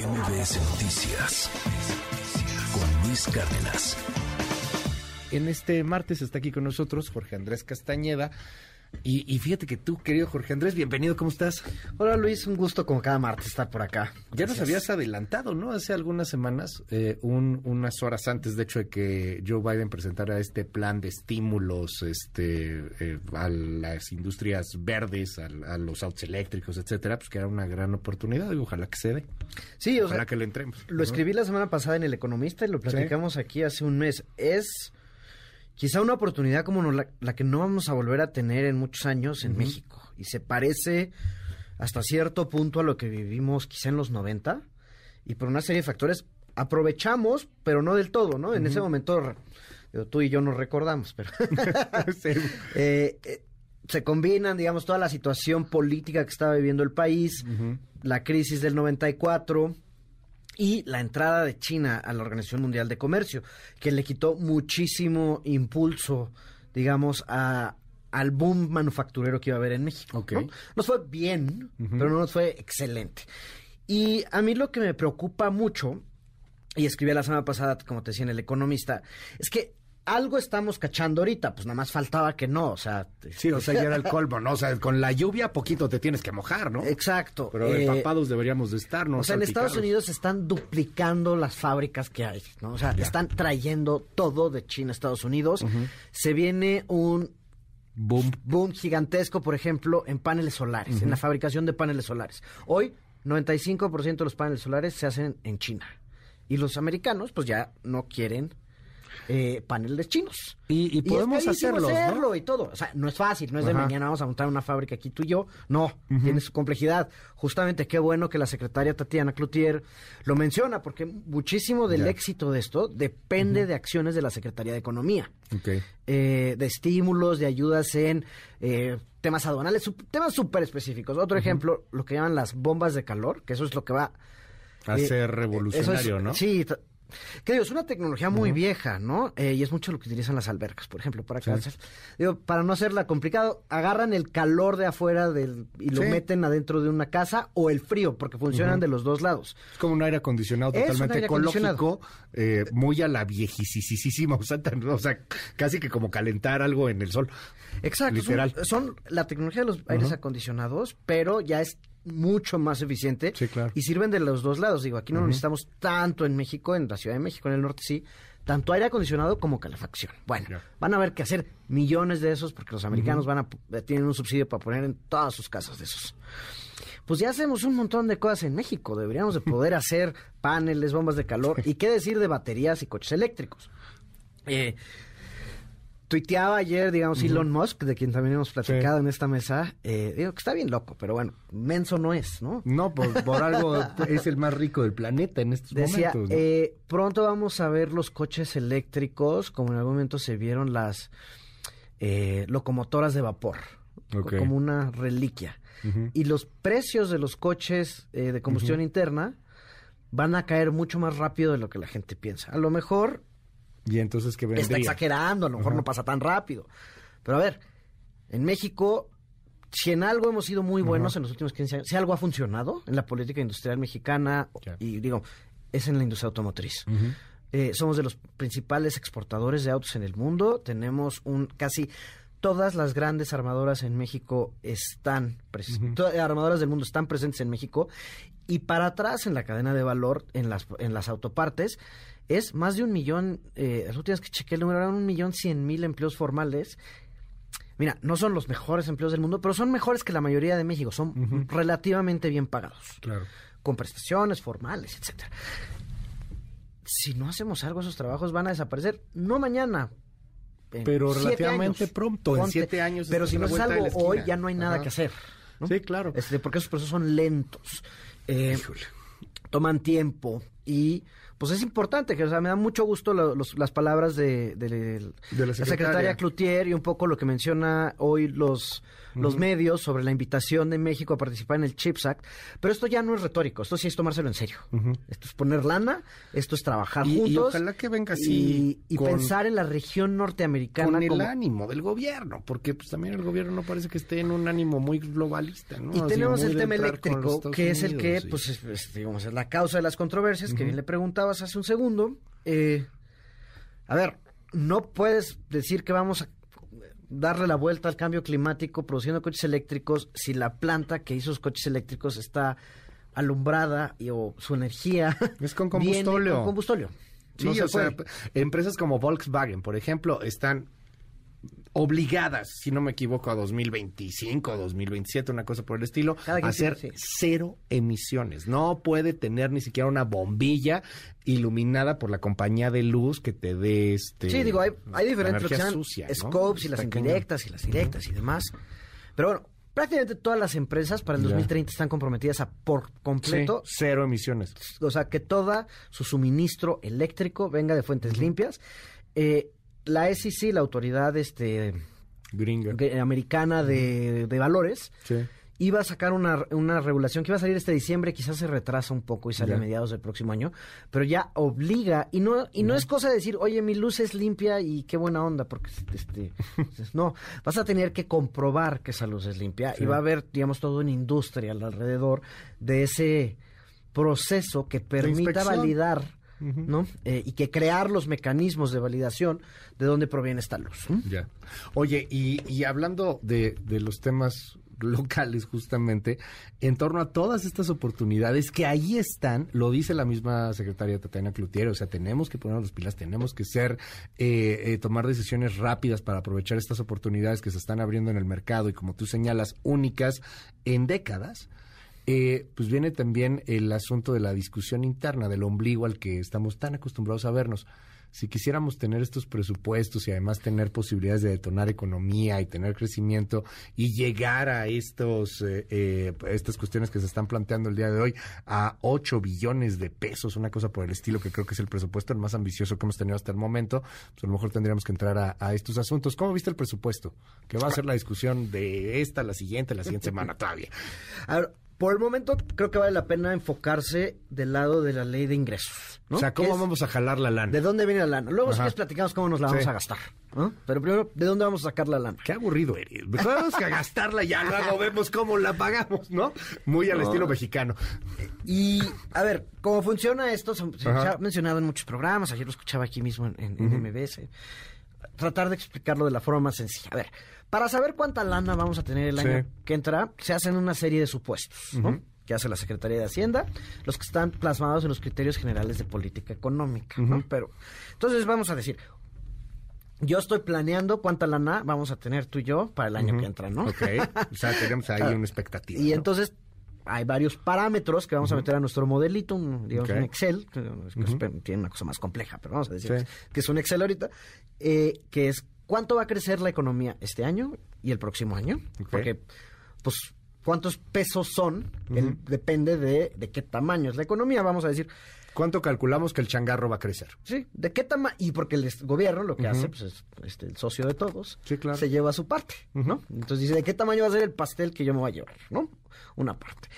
MBS Noticias con Luis Cárdenas. En este martes está aquí con nosotros Jorge Andrés Castañeda. Y, fíjate que tú, querido Jorge Andrés, bienvenido, ¿cómo estás? Hola Luis, un gusto como cada martes estar por acá. Ya nos habías adelantado, ¿no? Hace algunas semanas, eh, unas horas antes, de hecho, de que Joe Biden presentara este plan de estímulos este, eh, a las industrias verdes, a, los autos eléctricos, etcétera, pues que era una gran oportunidad y ojalá que se dé. Sí, ojalá que lo entremos. Lo escribí la semana pasada en El Economista y lo platicamos aquí hace un mes. Es quizá una oportunidad como la, que no vamos a volver a tener en muchos años en México. Y se parece hasta cierto punto a lo que vivimos quizá en los 90 y por una serie de factores aprovechamos, pero no del todo, ¿no? En ese momento tú y yo nos recordamos, pero eh, eh, se combinan, digamos, toda la situación política que estaba viviendo el país, la crisis del 94 y la entrada de China a la Organización Mundial de Comercio, que le quitó muchísimo impulso, digamos, a, al boom manufacturero que iba a haber en México. ¿no? Nos fue bien, pero no nos fue excelente. Y a mí lo que me preocupa mucho, y escribí la semana pasada, como te decía en El Economista, es que algo estamos cachando ahorita, pues nada más faltaba que no, o sea... Sí, o sea, ya era el colmo, ¿no? O sea, con la lluvia poquito te tienes que mojar, ¿no? Exacto. Pero eh, empapados deberíamos de estar, ¿no? O sea, en Estados Unidos están duplicando las fábricas que hay, ¿no? O sea, están trayendo todo de China a Estados Unidos. Se viene un boom. boom gigantesco, por ejemplo, en paneles solares, en la fabricación de paneles solares. Hoy, 95% de los paneles solares se hacen en China. Y los americanos, pues ya no quieren eh, paneles chinos. Y, podemos hacerlo, y todo. O sea, no es fácil, no es de mañana vamos a montar una fábrica aquí tú y yo. No, tiene su complejidad. Justamente qué bueno que la secretaria Tatiana Cloutier lo menciona, porque muchísimo del éxito de esto depende de acciones de la Secretaría de Economía. Eh, de estímulos, de ayudas en eh, temas aduanales, temas súper específicos. Otro ejemplo, lo que llaman las bombas de calor, que eso es lo que va a ser revolucionario, ¿no? Sí, que digo, es una tecnología muy vieja, ¿no? Eh, y es mucho lo que utilizan las albercas, por ejemplo, para digo, para no hacerla complicado, agarran el calor de afuera del, y lo meten adentro de una casa o el frío, porque funcionan de los dos lados. Es como un aire acondicionado totalmente ecológico, eh, muy a la o sea, o sea, casi que como calentar algo en el sol. Exacto, literal. Son, la tecnología de los aires acondicionados, pero ya es mucho más eficiente y sirven de los dos lados. Digo, aquí no necesitamos tanto en México, en la Ciudad de México, en el norte sí, tanto aire acondicionado como calefacción. Bueno, van a haber que hacer millones de esos porque los americanos van a eh, tienen un subsidio para poner en todas sus casas de esos. Pues ya hacemos un montón de cosas en México. Deberíamos de poder hacer paneles, bombas de calor y qué decir de baterías y coches eléctricos. Eh, tuiteaba ayer, digamos, Elon Musk, de quien también hemos platicado en esta mesa, eh, digo que está bien loco, pero bueno, menso no es, ¿no? No, por, por algo es el más rico del planeta en estos Decía, momentos. Eh, pronto vamos a ver los coches eléctricos, como en algún momento se vieron las eh, locomotoras de vapor, como una reliquia. Y los precios de los coches eh, de combustión interna van a caer mucho más rápido de lo que la gente piensa. A lo mejor y entonces, ¿qué vendría? Está exagerando, a lo mejor no pasa tan rápido. Pero a ver, en México, si en algo hemos sido muy buenos en los últimos 15 años, si algo ha funcionado en la política industrial mexicana, y digo, es en la industria automotriz. Eh, somos de los principales exportadores de autos en el mundo. Tenemos un casi todas las grandes armadoras en México están todas las armadoras del mundo están presentes en México y para atrás en la cadena de valor en las en las autopartes es más de un millón, eh, las últimas que chequé el número eran un millón cien mil empleos formales. Mira, no son los mejores empleos del mundo, pero son mejores que la mayoría de México, son relativamente bien pagados. Claro. Con prestaciones formales, etcétera. Si no hacemos algo, esos trabajos van a desaparecer, no mañana, pero relativamente pronto, en siete años. Pero si no es algo hoy, ya no hay nada que hacer. Sí, claro. Este, porque esos procesos son lentos. Eh, toman tiempo y pues es importante, que o sea, me da mucho gusto las palabras de, la, secretaria. Cloutier y un poco lo que menciona hoy los, los medios sobre la invitación de México a participar en el CHIPS Act, pero esto ya no es retórico, esto sí es tomárselo en serio. Esto es poner lana, esto es trabajar juntos. Y ojalá que venga así. Y, pensar en la región norteamericana. Con el ánimo del gobierno, porque pues también el gobierno no parece que esté en un ánimo muy globalista, ¿no? Y tenemos el tema eléctrico, que es el que, pues, es, digamos, es la causa de las controversias, que bien le preguntaba hace un segundo. Eh, a ver, no puedes decir que vamos a darle la vuelta al cambio climático produciendo coches eléctricos si la planta que hizo los coches eléctricos está alumbrada y, o su energía es con combustóleo. con combustóleo. Sí, o sea, empresas como Volkswagen, por ejemplo, están obligadas, si no me equivoco, a 2025, 2027, una cosa por el estilo, a hacer cero emisiones. No puede tener ni siquiera una bombilla iluminada por la compañía de luz que te dé este. Sí, digo, hay, diferentes scopes y las indirectas y las directas y demás. Pero bueno, prácticamente todas las empresas para el 2030 están comprometidas a por completo cero emisiones. O sea, que toda su suministro eléctrico venga de fuentes limpias. Eh, la SEC, la autoridad este americana de, valores, iba a sacar una, una, regulación que iba a salir este diciembre, quizás se retrasa un poco y sale a mediados del próximo año, pero ya obliga, y no, y no es cosa de decir, oye, mi luz es limpia y qué buena onda, porque este, no, vas a tener que comprobar que esa luz es limpia y va a haber, digamos, todo una industria alrededor de ese proceso que permita validar ¿no? Eh, y que crear los mecanismos de validación de dónde proviene esta luz. Ya. Oye, y, hablando de, los temas locales justamente en torno a todas estas oportunidades que ahí están, lo dice la misma secretaria Tatiana Cloutier, o sea, tenemos que poner las pilas, tenemos que ser, eh, eh, tomar decisiones rápidas para aprovechar estas oportunidades que se están abriendo en el mercado y como tú señalas, únicas en décadas eh, pues viene también el asunto de la discusión interna, del ombligo al que estamos tan acostumbrados a vernos. Si quisiéramos tener estos presupuestos y además tener posibilidades de detonar economía y tener crecimiento y llegar a estos eh, eh, estas cuestiones que se están planteando el día de hoy a 8 billones de pesos, una cosa por el estilo que creo que es el presupuesto el más ambicioso que hemos tenido hasta el momento, pues a lo mejor tendríamos que entrar a, a estos asuntos. ¿Cómo viste el presupuesto? Que va a ser la discusión de esta, la siguiente, la siguiente semana todavía. Por el momento creo que vale la pena enfocarse del lado de la ley de ingresos. O sea, ¿cómo vamos a jalar la lana? ¿De dónde viene la lana? Luego si platicamos cómo nos la vamos a gastar. Pero primero, ¿de dónde vamos a sacar la lana? Qué aburrido eres. Mejor vamos a gastarla ya luego vemos cómo la pagamos, ¿no? Muy al estilo mexicano. Y, a ver, ¿cómo funciona esto? Se, ha mencionado en muchos programas. Ayer lo escuchaba aquí mismo en, MBS. Tratar de explicarlo de la forma más sencilla. A ver, para saber cuánta lana vamos a tener el año que entra, se hacen una serie de supuestos, ¿no? que hace la Secretaría de Hacienda, los que están plasmados en los criterios generales de política económica, ¿no? Pero, entonces vamos a decir, yo estoy planeando cuánta lana vamos a tener tú y yo para el año que entra, ¿no? Ok, o sea, tenemos ahí una expectativa. Y entonces hay varios parámetros que vamos a meter a nuestro modelito, un, digamos un Excel, que tiene una cosa más compleja, pero vamos a decir que es un Excel ahorita, eh, que es cuánto va a crecer la economía este año y el próximo año. Porque, pues, cuántos pesos son, depende de, de qué tamaño es la economía, vamos a decir. ¿Cuánto calculamos que el changarro va a crecer? Sí, ¿de qué tamaño? Y porque el gobierno lo que hace, pues es este, el socio de todos, se lleva su parte, ¿no? Entonces dice, ¿de qué tamaño va a ser el pastel que yo me voy a llevar, ¿no? Una parte.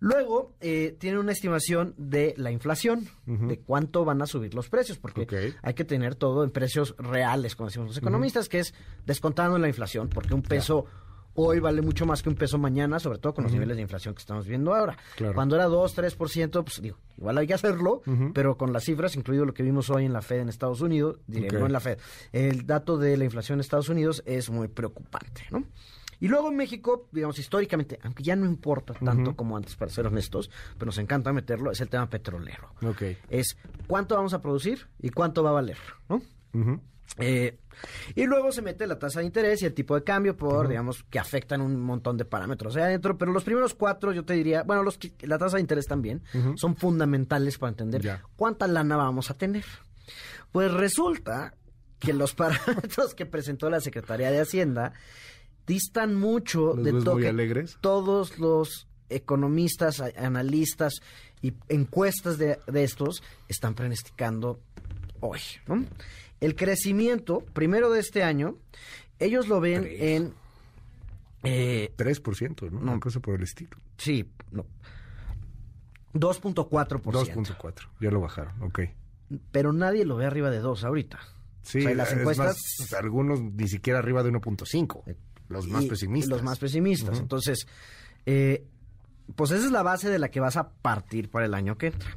Luego, eh, tiene una estimación de la inflación, de cuánto van a subir los precios, porque hay que tener todo en precios reales, como decimos los economistas, que es descontando la inflación, porque un peso hoy vale mucho más que un peso mañana, sobre todo con los niveles de inflación que estamos viendo ahora. Cuando era 2, 3%, pues digo, igual hay que hacerlo, pero con las cifras, incluido lo que vimos hoy en la Fed en Estados Unidos, diré, no en la Fed, el dato de la inflación en Estados Unidos es muy preocupante, ¿no? Y luego en México, digamos, históricamente, aunque ya no importa tanto como antes, para ser honestos, pero nos encanta meterlo, es el tema petrolero. Okay. Es cuánto vamos a producir y cuánto va a valer, ¿no? Eh, y luego se mete la tasa de interés y el tipo de cambio por, digamos, que afectan un montón de parámetros ahí adentro. Pero los primeros cuatro, yo te diría, bueno, los, la tasa de interés también son fundamentales para entender cuánta lana vamos a tener. Pues resulta que los parámetros que presentó la Secretaría de Hacienda distan mucho de muy alegres? todos los economistas, analistas y encuestas de, estos están pronosticando hoy. El crecimiento, primero de este año, ellos lo ven en... Eh, 3%, ¿no? Una cosa por el estilo. Sí, no. 2.4%. 2.4, ya lo bajaron, ok. Pero nadie lo ve arriba de 2 ahorita. Sí, las encuestas... algunos ni siquiera arriba de 1.5, eh, los más pesimistas. Los más pesimistas. Entonces, eh, pues esa es la base de la que vas a partir para el año que entra.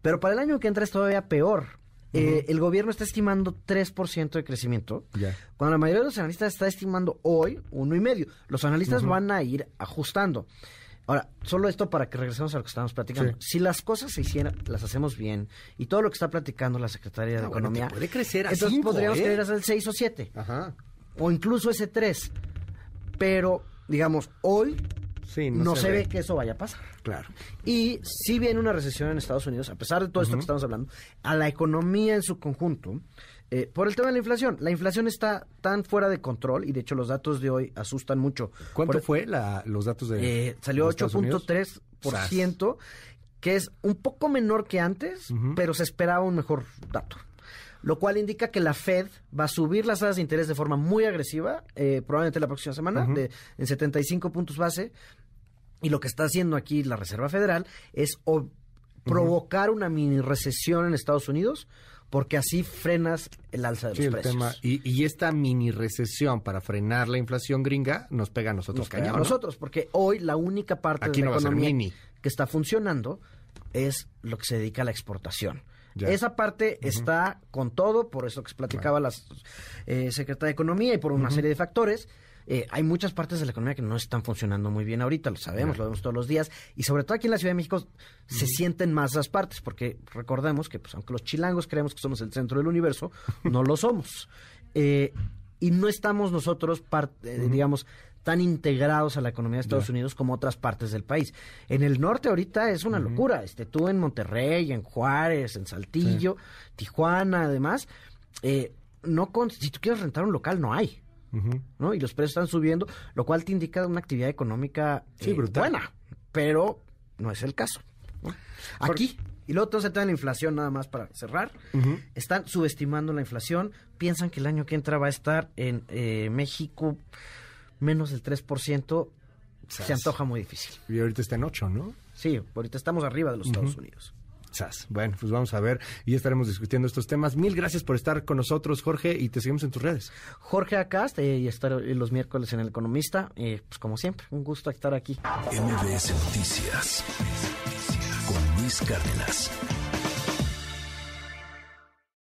Pero para el año que entra es todavía peor. Eh, el gobierno está estimando 3% de crecimiento, cuando la mayoría de los analistas está estimando hoy 1,5%. Los analistas van a ir ajustando. Ahora, solo esto para que regresemos a lo que estamos platicando. Si las cosas se hicieran, las hacemos bien, y todo lo que está platicando la Secretaría de ah, Economía... puede crecer a Entonces podríamos ¿eh? hasta el 6 o 7. Ajá. O incluso ese 3. Pero, digamos, hoy no, se, ve. que eso vaya a pasar. Claro. Y si viene una recesión en Estados Unidos, a pesar de todo esto que estamos hablando, a la economía en su conjunto, eh, por el tema de la inflación. La inflación está tan fuera de control y de hecho los datos de hoy asustan mucho. ¿Cuánto fue la, los datos de... Eh, salió 8.3%, que es un poco menor que antes, pero se esperaba un mejor dato lo cual indica que la Fed va a subir las tasas de interés de forma muy agresiva, eh, probablemente la próxima semana, de, en 75 puntos base. Y lo que está haciendo aquí la Reserva Federal es provocar una mini recesión en Estados Unidos, porque así frenas el alza de los precios. Y, esta mini recesión para frenar la inflación gringa nos pega a nosotros. Nos a nosotros, porque hoy la única parte de la economía que está funcionando es lo que se dedica a la exportación. Esa parte está con todo, por eso que platicaba la eh, Secretaria de Economía y por una serie de factores. Eh, hay muchas partes de la economía que no están funcionando muy bien ahorita, lo sabemos, lo vemos todos los días, y sobre todo aquí en la Ciudad de México se sienten más las partes, porque recordemos que pues, aunque los chilangos creemos que somos el centro del universo, no lo somos. Eh, y no estamos nosotros, parte, digamos, tan integrados a la economía de Estados Unidos como otras partes del país. En el norte ahorita es una locura. Este, tú en Monterrey, en Juárez, en Saltillo, Tijuana, además, eh, no con, si tú quieres rentar un local no hay. ¿No? Y los precios están subiendo, lo cual te indica una actividad económica eh, buena, pero no es el caso. Aquí, y luego todo se trata de la inflación, nada más para cerrar. Están subestimando la inflación. Piensan que el año que entra va a estar en eh, México menos del 3%, se antoja muy difícil. Y ahorita está en 8, ¿no? Sí, ahorita estamos arriba de los Estados Unidos. Bueno, pues vamos a ver y estaremos discutiendo estos temas. Mil gracias por estar con nosotros, Jorge, y te seguimos en tus redes. Jorge Acast, eh, y estar los miércoles en El Economista. Eh, pues como siempre, un gusto estar aquí. MBS Noticias con Luis Cárdenas.